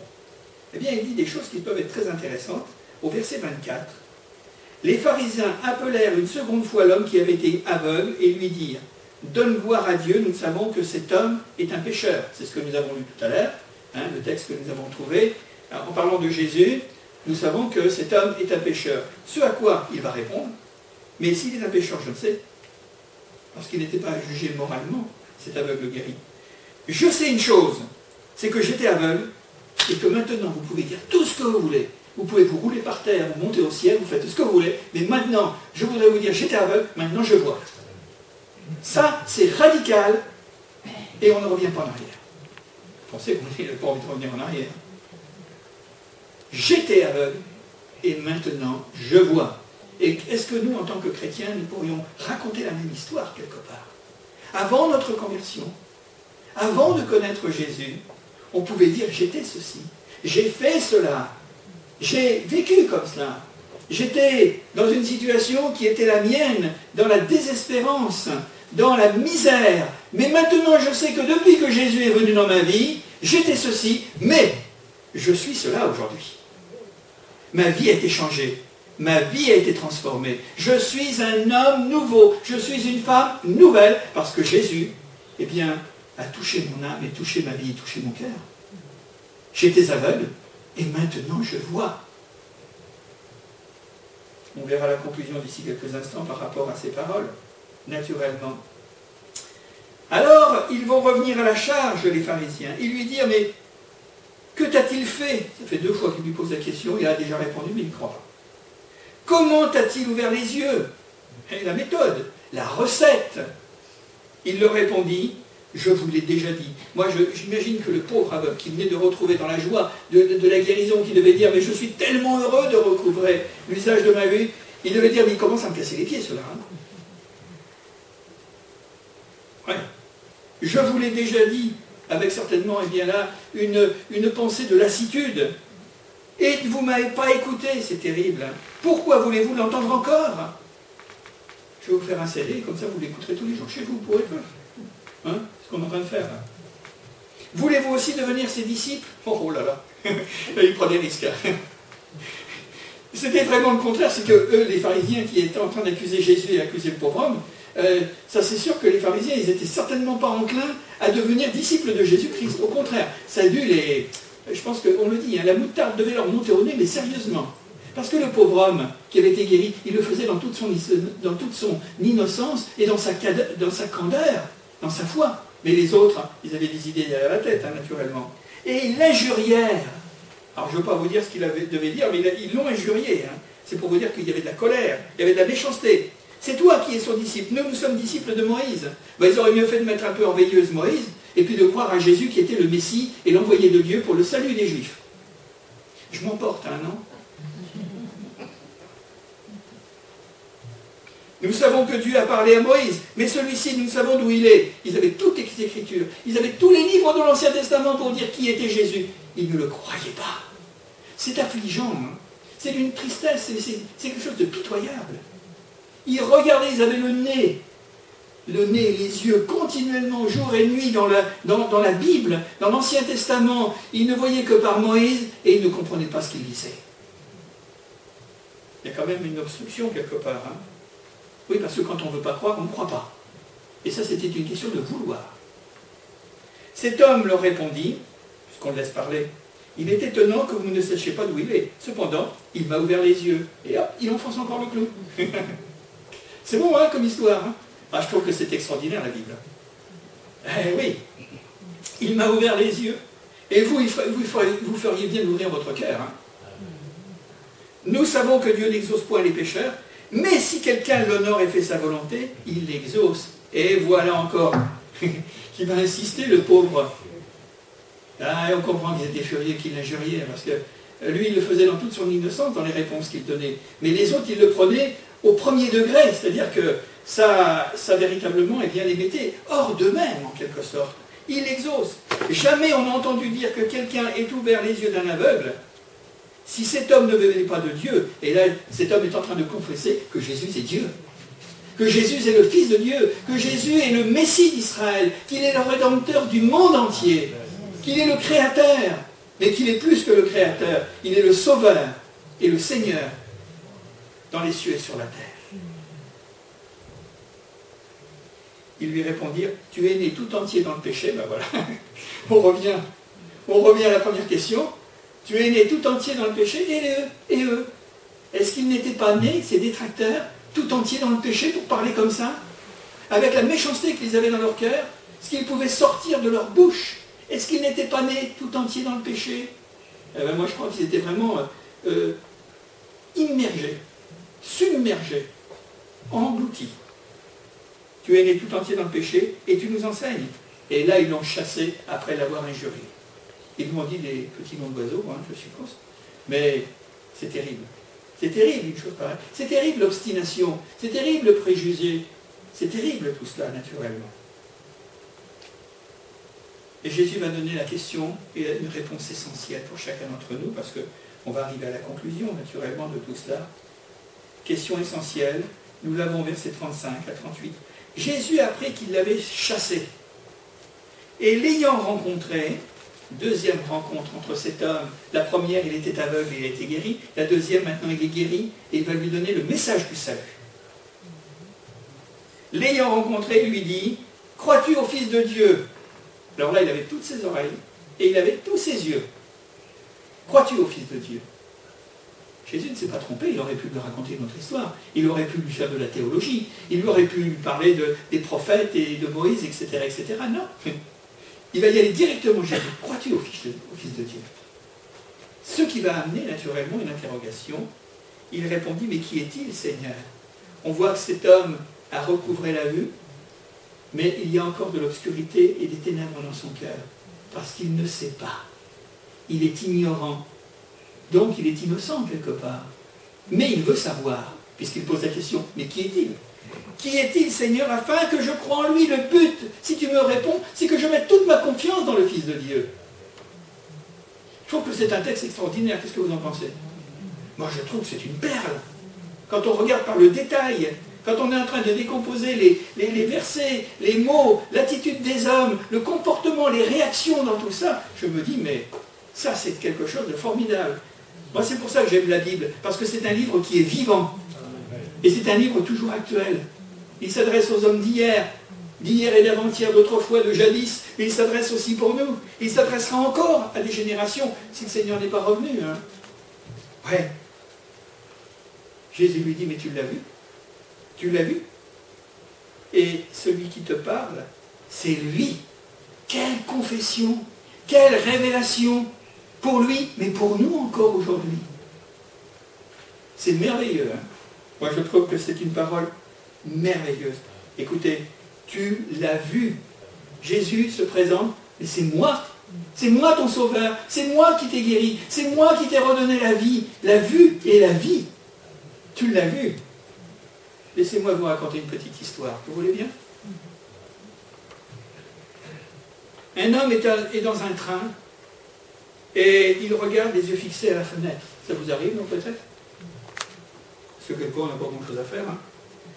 Eh bien, il dit des choses qui peuvent être très intéressantes. Au verset 24, les pharisiens appelèrent une seconde fois l'homme qui avait été aveugle et lui dirent Donne gloire à Dieu, nous savons que cet homme est un pécheur. C'est ce que nous avons lu tout à l'heure, hein, le texte que nous avons trouvé. en parlant de Jésus, nous savons que cet homme est un pécheur. Ce à quoi il va répondre Mais s'il est un pécheur, je le sais, parce qu'il n'était pas jugé moralement, cet aveugle guéri. Je sais une chose, c'est que j'étais aveugle et que maintenant vous pouvez dire tout ce que vous voulez. Vous pouvez vous rouler par terre, vous monter au ciel, vous faites ce que vous voulez, mais maintenant, je voudrais vous dire, j'étais aveugle, maintenant je vois. Ça, c'est radical, et on ne revient pas en arrière. Vous pensez qu'on n'a pas envie de revenir en arrière. J'étais aveugle, et maintenant je vois. Et est-ce que nous, en tant que chrétiens, nous pourrions raconter la même histoire quelque part? Avant notre conversion, avant de connaître Jésus, on pouvait dire j'étais ceci, j'ai fait cela, j'ai vécu comme cela. J'étais dans une situation qui était la mienne, dans la désespérance, dans la misère. Mais maintenant, je sais que depuis que Jésus est venu dans ma vie, j'étais ceci, mais je suis cela aujourd'hui. Ma vie a été changée. Ma vie a été transformée. Je suis un homme nouveau. Je suis une femme nouvelle parce que Jésus, eh bien, a touché mon âme et touché ma vie, touché mon cœur. J'étais aveugle et maintenant je vois. On verra la conclusion d'ici quelques instants par rapport à ces paroles, naturellement. Alors, ils vont revenir à la charge, les pharisiens, et lui dire, mais que t'a-t-il fait? Ça fait deux fois qu'il lui pose la question, il a déjà répondu, mais il ne croit pas. Comment t'a-t-il ouvert les yeux? La méthode, la recette. Il leur répondit, je vous l'ai déjà dit. Moi, j'imagine que le pauvre aveugle qui venait de retrouver dans la joie de, la guérison, qui devait dire, mais je suis tellement heureux de recouvrer l'usage de ma vie, il devait dire, mais il commence à me casser les pieds, cela. Hein. Je vous l'ai déjà dit, avec certainement, eh bien là, une pensée de lassitude. Et vous ne m'avez pas écouté, c'est terrible. Hein. Pourquoi voulez-vous l'entendre encore? Je vais vous faire un CD, comme ça vous l'écouterez tous les jours chez vous, vous pourrez Hein ce qu'on est en train de faire. Voulez-vous aussi devenir ses disciples? Oh, oh, là là, [laughs] il prend des risques. [laughs] C'était vraiment le contraire, c'est que eux, les pharisiens qui étaient en train d'accuser Jésus et d'accuser le pauvre homme, euh, ça c'est sûr que les pharisiens, ils n'étaient certainement pas enclins à devenir disciples de Jésus-Christ. Au contraire, ça a dû les... Je pense qu'on le dit, hein, la moutarde devait leur monter au nez, mais sérieusement. Parce que le pauvre homme qui avait été guéri, il le faisait dans toute son, innocence et dans sa, candeur dans sa foi. Mais les autres, ils avaient des idées derrière la tête, hein, naturellement. Et ils l'injurièrent. Alors je ne veux pas vous dire ce qu'ils devaient dire, mais ils l'ont injurié. Hein. C'est pour vous dire qu'il y avait de la colère, il y avait de la méchanceté. C'est toi qui es son disciple. Nous, nous sommes disciples de Moïse. Ben, ils auraient mieux fait de mettre un peu en veilleuse Moïse et puis de croire à Jésus qui était le Messie et l'envoyé de Dieu pour le salut des Juifs. Je m'emporte, hein, non Nous savons que Dieu a parlé à Moïse, mais celui-ci, nous savons d'où il est. Ils avaient toutes les Écritures, ils avaient tous les livres de l'Ancien Testament pour dire qui était Jésus. Ils ne le croyaient pas. C'est affligeant, hein. c'est d'une tristesse, c'est quelque chose de pitoyable. Ils regardaient, ils avaient le nez, le nez, les yeux, continuellement, jour et nuit, dans la, Bible, dans l'Ancien Testament. Ils ne voyaient que par Moïse et ils ne comprenaient pas ce qu'il disait. Il y a quand même une obstruction quelque part. Hein. Oui, parce que quand on ne veut pas croire, on ne croit pas. Et ça, c'était une question de vouloir. Cet homme leur répondit, puisqu'on le laisse parler, il est étonnant que vous ne sachiez pas d'où il est. Cependant, il m'a ouvert les yeux. Et hop, il enfonce encore le clou. [laughs] c'est bon, hein, comme histoire. Hein. Ah, je trouve que c'est extraordinaire, la Bible. Eh oui, il m'a ouvert les yeux. Et vous, vous, feriez bien d'ouvrir votre cœur. Hein. Nous savons que Dieu n'exauce point les pécheurs, mais si quelqu'un l'honore et fait sa volonté, il l'exauce. Et voilà encore [laughs] qui va insister, le pauvre. Ah, on comprend qu'ils étaient furieux, qu'ils l'injuriaient, parce que lui, il le faisait dans toute son innocence, dans les réponses qu'il donnait. Mais les autres, ils le prenaient au premier degré, c'est-à-dire que ça, véritablement, eh bien, les mettait hors d'eux-mêmes, en quelque sorte. Il l'exauce. Jamais on n'a entendu dire que quelqu'un ait ouvert les yeux d'un aveugle. Si cet homme ne venait pas de Dieu, et là cet homme est en train de confesser que Jésus est Dieu, que Jésus est le Fils de Dieu, que Jésus est le Messie d'Israël, qu'il est le Rédempteur du monde entier, qu'il est le Créateur, mais qu'il est plus que le Créateur, il est le Sauveur et le Seigneur dans les cieux et sur la terre. Ils lui répondirent, tu es né tout entier dans le péché, ben voilà, [laughs] on revient, on revient à la première question, tu es né tout entier dans le péché, et eux, et eux. Est-ce qu'ils n'étaient pas nés, ces détracteurs, tout entiers dans le péché pour parler comme ça? Avec la méchanceté qu'ils avaient dans leur cœur Ce qu'ils pouvaient sortir de leur bouche? Est-ce qu'ils n'étaient pas nés tout entiers dans le péché? Eh ben, Moi, je crois qu'ils étaient vraiment euh, euh, immergés, submergés, engloutis. Tu es né tout entier dans le péché et tu nous enseignes. Et là, ils l'ont chassé après l'avoir injurié. Ils m'ont dit des petits noms d'oiseaux, hein, je suppose. Mais c'est terrible. C'est terrible une chose pareille. C'est terrible l'obstination. C'est terrible le préjugé. C'est terrible tout cela, naturellement. Et Jésus va donner la question et une réponse essentielle pour chacun d'entre nous, parce qu'on va arriver à la conclusion, naturellement, de tout cela. Question essentielle, nous l'avons verset 35 à 38. Jésus, après qu'il l'avait chassé, et l'ayant rencontré, Deuxième rencontre entre cet homme. La première, il était aveugle et il a été guéri. La deuxième, maintenant, il est guéri et il va lui donner le message du salut. L'ayant rencontré, lui dit, crois-tu au Fils de Dieu? Alors là, il avait toutes ses oreilles et il avait tous ses yeux. Crois-tu au Fils de Dieu? Jésus ne s'est pas trompé, il aurait pu lui raconter notre histoire, il aurait pu lui faire de la théologie, il aurait pu lui parler des prophètes et de Moïse, etc. etc. Non, [laughs] il va y aller directement Jésus. Crois-tu au fils, de, Dieu? Ce qui va amener naturellement une interrogation. Il répondit, mais qui est-il, Seigneur? On voit que cet homme a recouvré la vue, mais il y a encore de l'obscurité et des ténèbres dans son cœur, parce qu'il ne sait pas. Il est ignorant. Donc il est innocent quelque part. Mais il veut savoir, puisqu'il pose la question, mais qui est-il? Qui est-il, Seigneur, afin que je croie en lui? Le but, si tu me réponds, c'est que je mette toute ma confiance dans le Fils de Dieu. Je trouve que c'est un texte extraordinaire. Qu'est-ce que vous en pensez? Moi, je trouve que c'est une perle. Quand on regarde par le détail, quand on est en train de décomposer les, les versets, les mots, l'attitude des hommes, le comportement, les réactions dans tout ça, je me dis, mais ça, c'est quelque chose de formidable. Moi, c'est pour ça que j'aime la Bible, parce que c'est un livre qui est vivant. Et c'est un livre toujours actuel. Il s'adresse aux hommes d'hier, d'hier et d'avant-hier, d'autrefois, de jadis, mais il s'adresse aussi pour nous. Il s'adressera encore à des générations si le Seigneur n'est pas revenu. Hein. Ouais. Jésus lui dit, mais tu l'as vu? Tu l'as vu? Et celui qui te parle, c'est lui. Quelle confession, quelle révélation pour lui, mais pour nous encore aujourd'hui. C'est merveilleux. Hein. Moi, je trouve que c'est une parole merveilleuse. Écoutez, tu l'as vu. Jésus se présente, mais c'est moi. C'est moi ton sauveur. C'est moi qui t'ai guéri. C'est moi qui t'ai redonné la vie. La vue et la vie. Tu l'as vu. Laissez-moi vous raconter une petite histoire. Vous voulez bien? Un homme est dans un train et il regarde les yeux fixés à la fenêtre. Ça vous arrive, non, peut-être? Parce que quelquefois, on n'a pas grand-chose à faire. Hein.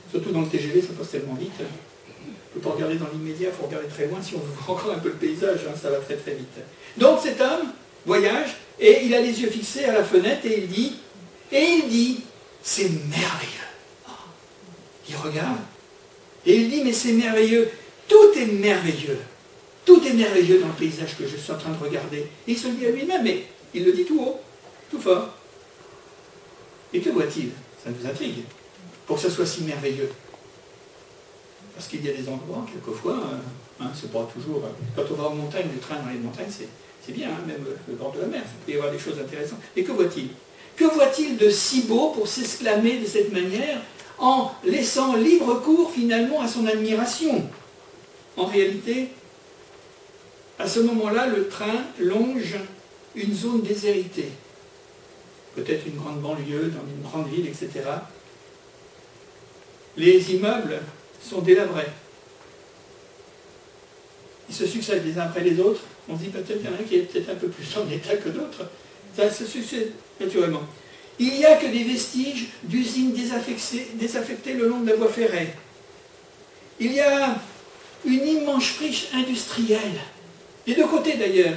Surtout dans le TGV, ça passe tellement vite. On ne peut pas regarder dans l'immédiat, il faut regarder très loin si on veut [laughs] encore un peu le paysage, hein, ça va très très vite. Donc cet homme voyage et il a les yeux fixés à la fenêtre et il dit, et il dit, c'est merveilleux. Il regarde et il dit, mais c'est merveilleux, tout est merveilleux. Tout est merveilleux dans le paysage que je suis en train de regarder. Il se le dit à lui-même, mais il le dit tout haut, tout fort. Et que voit-il? Ça nous intrigue, pour que ça soit si merveilleux. Parce qu'il y a des endroits, quelquefois, hein, c'est pas toujours. Quand on va en montagne, le train dans les montagnes, c'est bien, hein, même le bord de la mer, il peut y avoir des choses intéressantes. Et que voit-il? Que voit-il de si beau pour s'exclamer de cette manière en laissant libre cours finalement à son admiration? En réalité, à ce moment-là, le train longe une zone déshéritée, peut-être une grande banlieue, dans une grande ville, etc. Les immeubles sont délabrés. Ils se succèdent les uns après les autres. On se dit peut-être qu'il y en a un qui est peut-être un peu plus en état que d'autres. Ça se succède naturellement. Il n'y a que des vestiges d'usines désaffectées, le long de la voie ferrée. Il y a une immense friche industrielle des deux côtés d'ailleurs.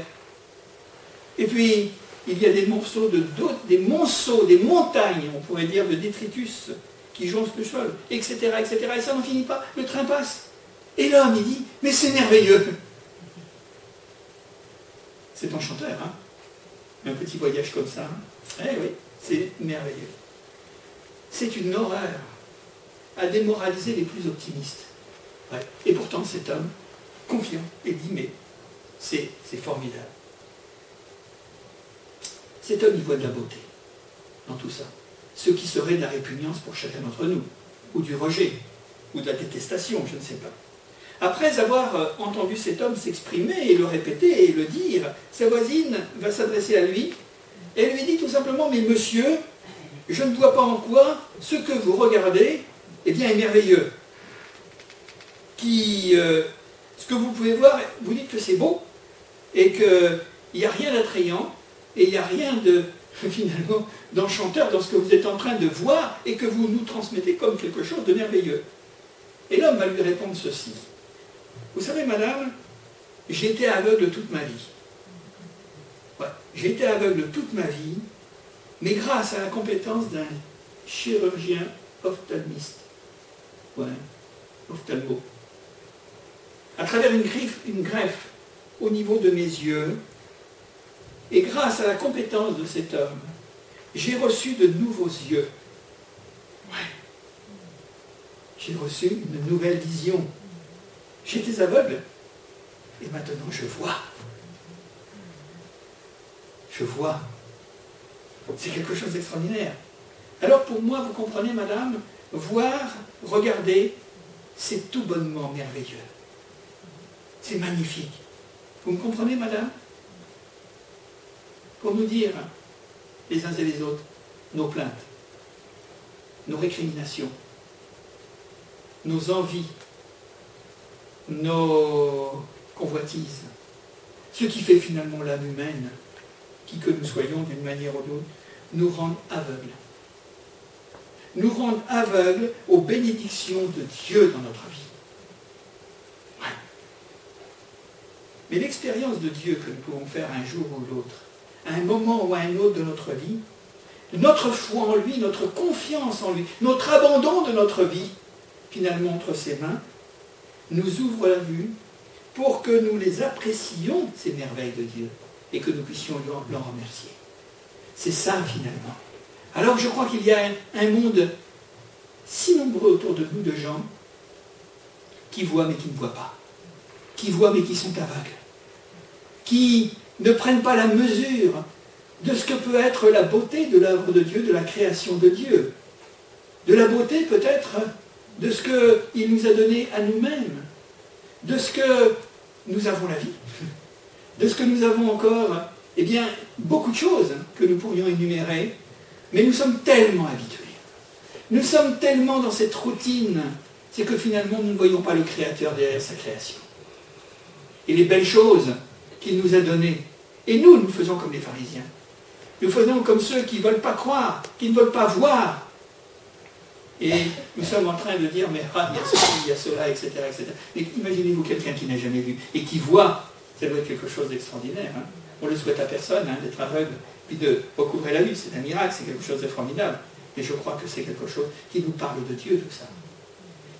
Et puis, il y a des morceaux de des monceaux, des montagnes, on pourrait dire, de détritus qui jonchent le sol, etc., etc. Et ça n'en finit pas. Le train passe. Et l'homme, il dit, mais c'est merveilleux. C'est enchanteur, hein Un petit voyage comme ça. Hein eh oui, c'est merveilleux. C'est une horreur à démoraliser les plus optimistes. Et pourtant, cet homme, confiant, et dit, mais c'est formidable. Cet homme y voit de la beauté dans tout ça. Ce qui serait de la répugnance pour chacun d'entre nous, ou du rejet, ou de la détestation, je ne sais pas. Après avoir euh, entendu cet homme s'exprimer et le répéter et le dire, sa voisine va s'adresser à lui et lui dit tout simplement, mais monsieur, je ne vois pas en quoi ce que vous regardez eh bien, est merveilleux. Euh, ce que vous pouvez voir, vous dites que c'est beau, et qu'il n'y a rien d'attrayant et il n'y a rien de [laughs] finalement d'enchanteur dans ce que vous êtes en train de voir et que vous nous transmettez comme quelque chose de merveilleux. Et l'homme va lui répondre ceci. Vous savez, madame, j'ai été aveugle toute ma vie. j'ai été aveugle toute ma vie, mais grâce à la compétence d'un chirurgien ophtalmiste, ouais, ophtalmo, à travers une, griffe, une greffe au niveau de mes yeux. Et grâce à la compétence de cet homme, j'ai reçu de nouveaux yeux. J'ai reçu une nouvelle vision. J'étais aveugle. Et maintenant je vois. Je vois. C'est quelque chose d'extraordinaire. Alors pour moi, vous comprenez, madame, voir, regarder, c'est tout bonnement merveilleux. C'est magnifique. Vous me comprenez, madame? Pour nous dire, les uns et les autres, nos plaintes, nos récriminations, nos envies, nos convoitises, ce qui fait finalement l'âme humaine, qui que nous soyons d'une manière ou d'autre, nous rendent aveugles. Nous rendent aveugles aux bénédictions de Dieu dans notre vie. Mais l'expérience de Dieu que nous pouvons faire un jour ou l'autre, à un moment ou à un autre de notre vie, notre foi en lui, notre confiance en lui, notre abandon de notre vie, finalement entre ses mains, nous ouvre la vue pour que nous les apprécions, ces merveilles de Dieu, et que nous puissions l'en remercier. C'est ça finalement. Alors je crois qu'il y a un monde si nombreux autour de nous de gens qui voient mais qui ne voient pas qui voient mais qui sont aveugles, qui ne prennent pas la mesure de ce que peut être la beauté de l'œuvre de Dieu, de la création de Dieu, de la beauté peut-être de ce qu'il nous a donné à nous-mêmes, de ce que nous avons la vie, de ce que nous avons encore, eh bien, beaucoup de choses que nous pourrions énumérer, mais nous sommes tellement habitués. Nous sommes tellement dans cette routine, c'est que finalement nous ne voyons pas le Créateur derrière sa création. Et les belles choses qu'il nous a données. Et nous, nous faisons comme les pharisiens. Nous faisons comme ceux qui ne veulent pas croire, qui ne veulent pas voir. Et nous sommes en train de dire, mais ah, il y a ceci, il y a cela, etc. etc. Mais imaginez-vous quelqu'un qui n'a jamais vu et qui voit, ça doit être quelque chose d'extraordinaire. Hein. On ne le souhaite à personne, hein, d'être aveugle, puis de recouvrir la vue. C'est un miracle, c'est quelque chose de formidable. Mais je crois que c'est quelque chose qui nous parle de Dieu, tout ça.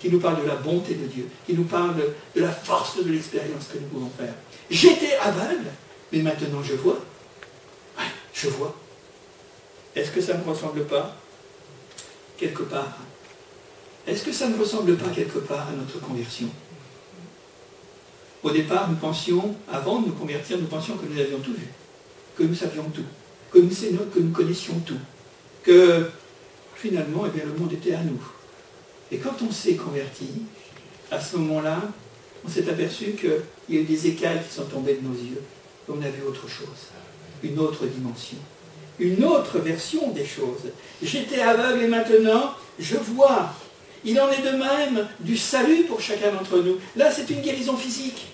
Qui nous parle de la bonté de Dieu, qui nous parle de la force de l'expérience que nous pouvons faire. J'étais aveugle, mais maintenant je vois. je vois. Est-ce que ça ne ressemble pas quelque part Est-ce que ça ne ressemble pas quelque part à notre conversion? Au départ, nous pensions, avant de nous convertir, nous pensions que nous avions tout vu, que nous savions tout, que nous, que nous connaissions tout, que finalement, eh bien, le monde était à nous. Et quand on s'est converti, à ce moment-là, on s'est aperçu qu'il y a eu des écailles qui sont tombées de nos yeux. On a vu autre chose, une autre dimension, une autre version des choses. J'étais aveugle et maintenant je vois. Il en est de même du salut pour chacun d'entre nous. Là, c'est une guérison physique.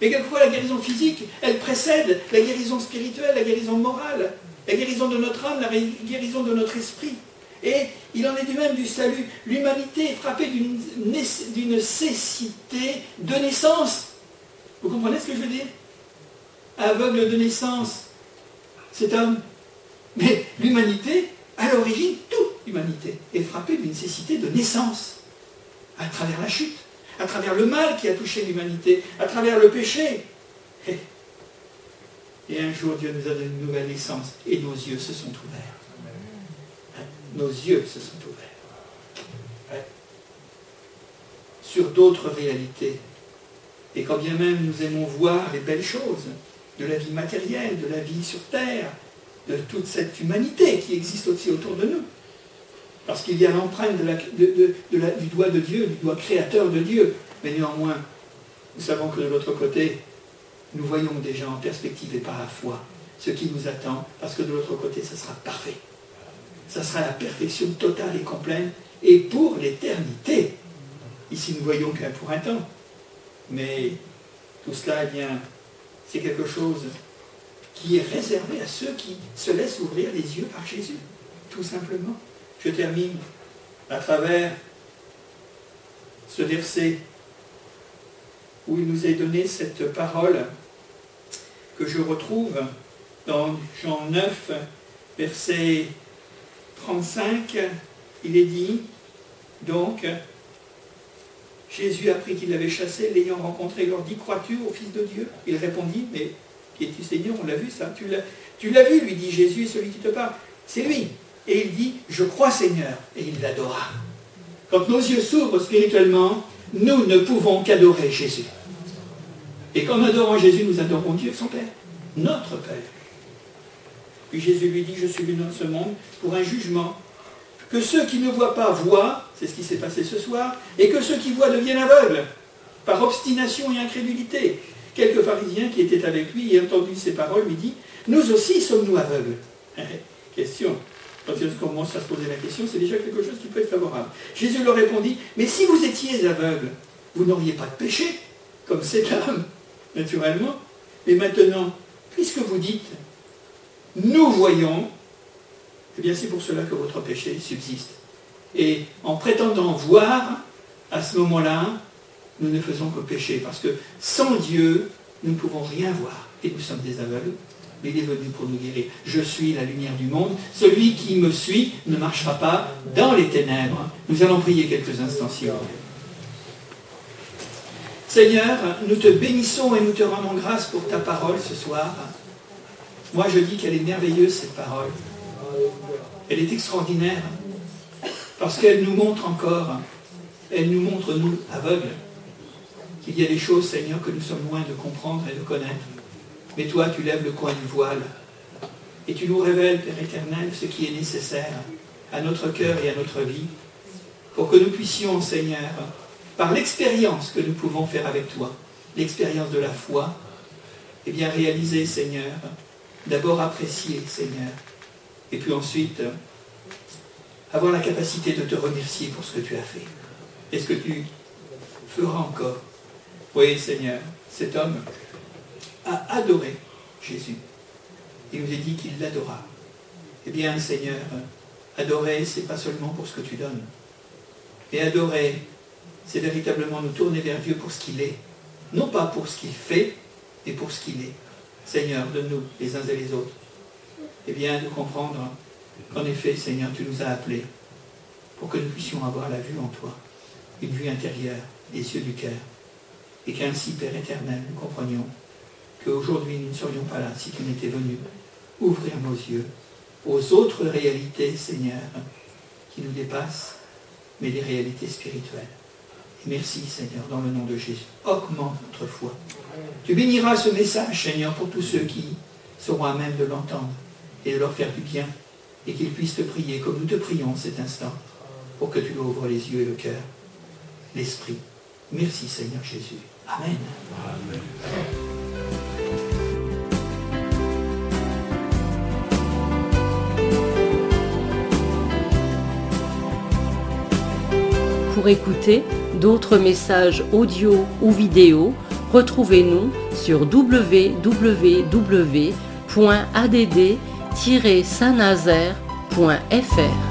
Mais quelquefois, la guérison physique, elle précède la guérison spirituelle, la guérison morale, la guérison de notre âme, la guérison de notre esprit. Et il en est du même du salut. L'humanité est frappée d'une cécité de naissance. Vous comprenez ce que je veux dire? Aveugle de naissance, cet homme. Mais l'humanité, à l'origine, toute l'humanité est frappée d'une cécité de naissance. À travers la chute, à travers le mal qui a touché l'humanité, à travers le péché. Et un jour, Dieu nous a donné une nouvelle naissance et nos yeux se sont ouverts nos yeux se sont ouverts. Sur d'autres réalités. Et quand bien même nous aimons voir les belles choses de la vie matérielle, de la vie sur Terre, de toute cette humanité qui existe aussi autour de nous, parce qu'il y a l'empreinte du doigt de Dieu, du doigt créateur de Dieu, mais néanmoins, nous savons que de l'autre côté, nous voyons déjà en perspective et par la foi ce qui nous attend, parce que de l'autre côté, ce sera parfait ça sera la perfection totale et complète, et pour l'éternité. Ici, nous voyons qu'un pour un temps. Mais tout cela, eh bien, c'est quelque chose qui est réservé à ceux qui se laissent ouvrir les yeux par Jésus, tout simplement. Je termine à travers ce verset où il nous est donné cette parole que je retrouve dans Jean 9, verset 35, il est dit, donc, Jésus, apprit qu'il l'avait chassé, l'ayant rencontré, leur dit, crois-tu au Fils de Dieu? Il répondit, mais qui es-tu Seigneur? On l'a vu ça, tu l'as vu, lui dit Jésus, celui qui te parle, c'est lui. Et il dit, je crois Seigneur, et il l'adora. Quand nos yeux s'ouvrent spirituellement, nous ne pouvons qu'adorer Jésus. Et qu'en adorant Jésus, nous adorons Dieu, son Père, notre Père. Puis Jésus lui dit, je suis venu dans ce monde pour un jugement. Que ceux qui ne voient pas voient, c'est ce qui s'est passé ce soir, et que ceux qui voient deviennent aveugles, par obstination et incrédulité. Quelques pharisiens qui étaient avec lui et entendu ces paroles lui dit, nous aussi sommes-nous aveugles? Question. Quand on commence à se poser la question, c'est déjà quelque chose qui peut être favorable. Jésus leur répondit, mais si vous étiez aveugles, vous n'auriez pas de péché, comme cet homme, naturellement. Mais maintenant, puisque vous dites, nous voyons, eh bien c'est pour cela que votre péché subsiste. Et en prétendant voir, à ce moment-là, nous ne faisons que pécher, parce que sans Dieu, nous ne pouvons rien voir, et nous sommes des aveugles, mais il est venu pour nous guérir. Je suis la lumière du monde, celui qui me suit ne marchera pas dans les ténèbres. Nous allons prier quelques instants, si Seigneur, nous te bénissons et nous te rendons grâce pour ta parole ce soir. Moi, je dis qu'elle est merveilleuse, cette parole. Elle est extraordinaire, parce qu'elle nous montre encore, elle nous montre, nous, aveugles, qu'il y a des choses, Seigneur, que nous sommes loin de comprendre et de connaître. Mais toi, tu lèves le coin du voile et tu nous révèles, Père éternel, ce qui est nécessaire à notre cœur et à notre vie pour que nous puissions, Seigneur, par l'expérience que nous pouvons faire avec toi, l'expérience de la foi, eh bien réaliser, Seigneur, d'abord apprécier, Seigneur, et puis ensuite avoir la capacité de te remercier pour ce que tu as fait. Est-ce que tu feras encore? Oui, Seigneur, cet homme a adoré Jésus. Il nous a dit qu'il l'adora. Eh bien, Seigneur, adorer, c'est pas seulement pour ce que tu donnes. Et adorer, c'est véritablement nous tourner vers Dieu pour ce qu'il est. Non pas pour ce qu'il fait, mais pour ce qu'il est. Seigneur, donne-nous les uns et les autres. Eh bien, de comprendre qu'en effet, Seigneur, tu nous as appelés pour que nous puissions avoir la vue en toi, une vue intérieure, des yeux du cœur. Et qu'ainsi, Père éternel, nous comprenions qu'aujourd'hui nous ne serions pas là si tu n'étais venu ouvrir nos yeux aux autres réalités, Seigneur, qui nous dépassent, mais les réalités spirituelles. Et merci, Seigneur, dans le nom de Jésus. Augmente notre foi. Tu béniras ce message, Seigneur, pour tous ceux qui seront à même de l'entendre et de leur faire du bien, et qu'ils puissent te prier comme nous te prions cet instant, pour que tu ouvres les yeux et le cœur, l'esprit. Merci, Seigneur Jésus. Amen. Amen. Pour écouter d'autres messages audio ou vidéo, retrouvez-nous sur www.add-saint-nazaire.fr.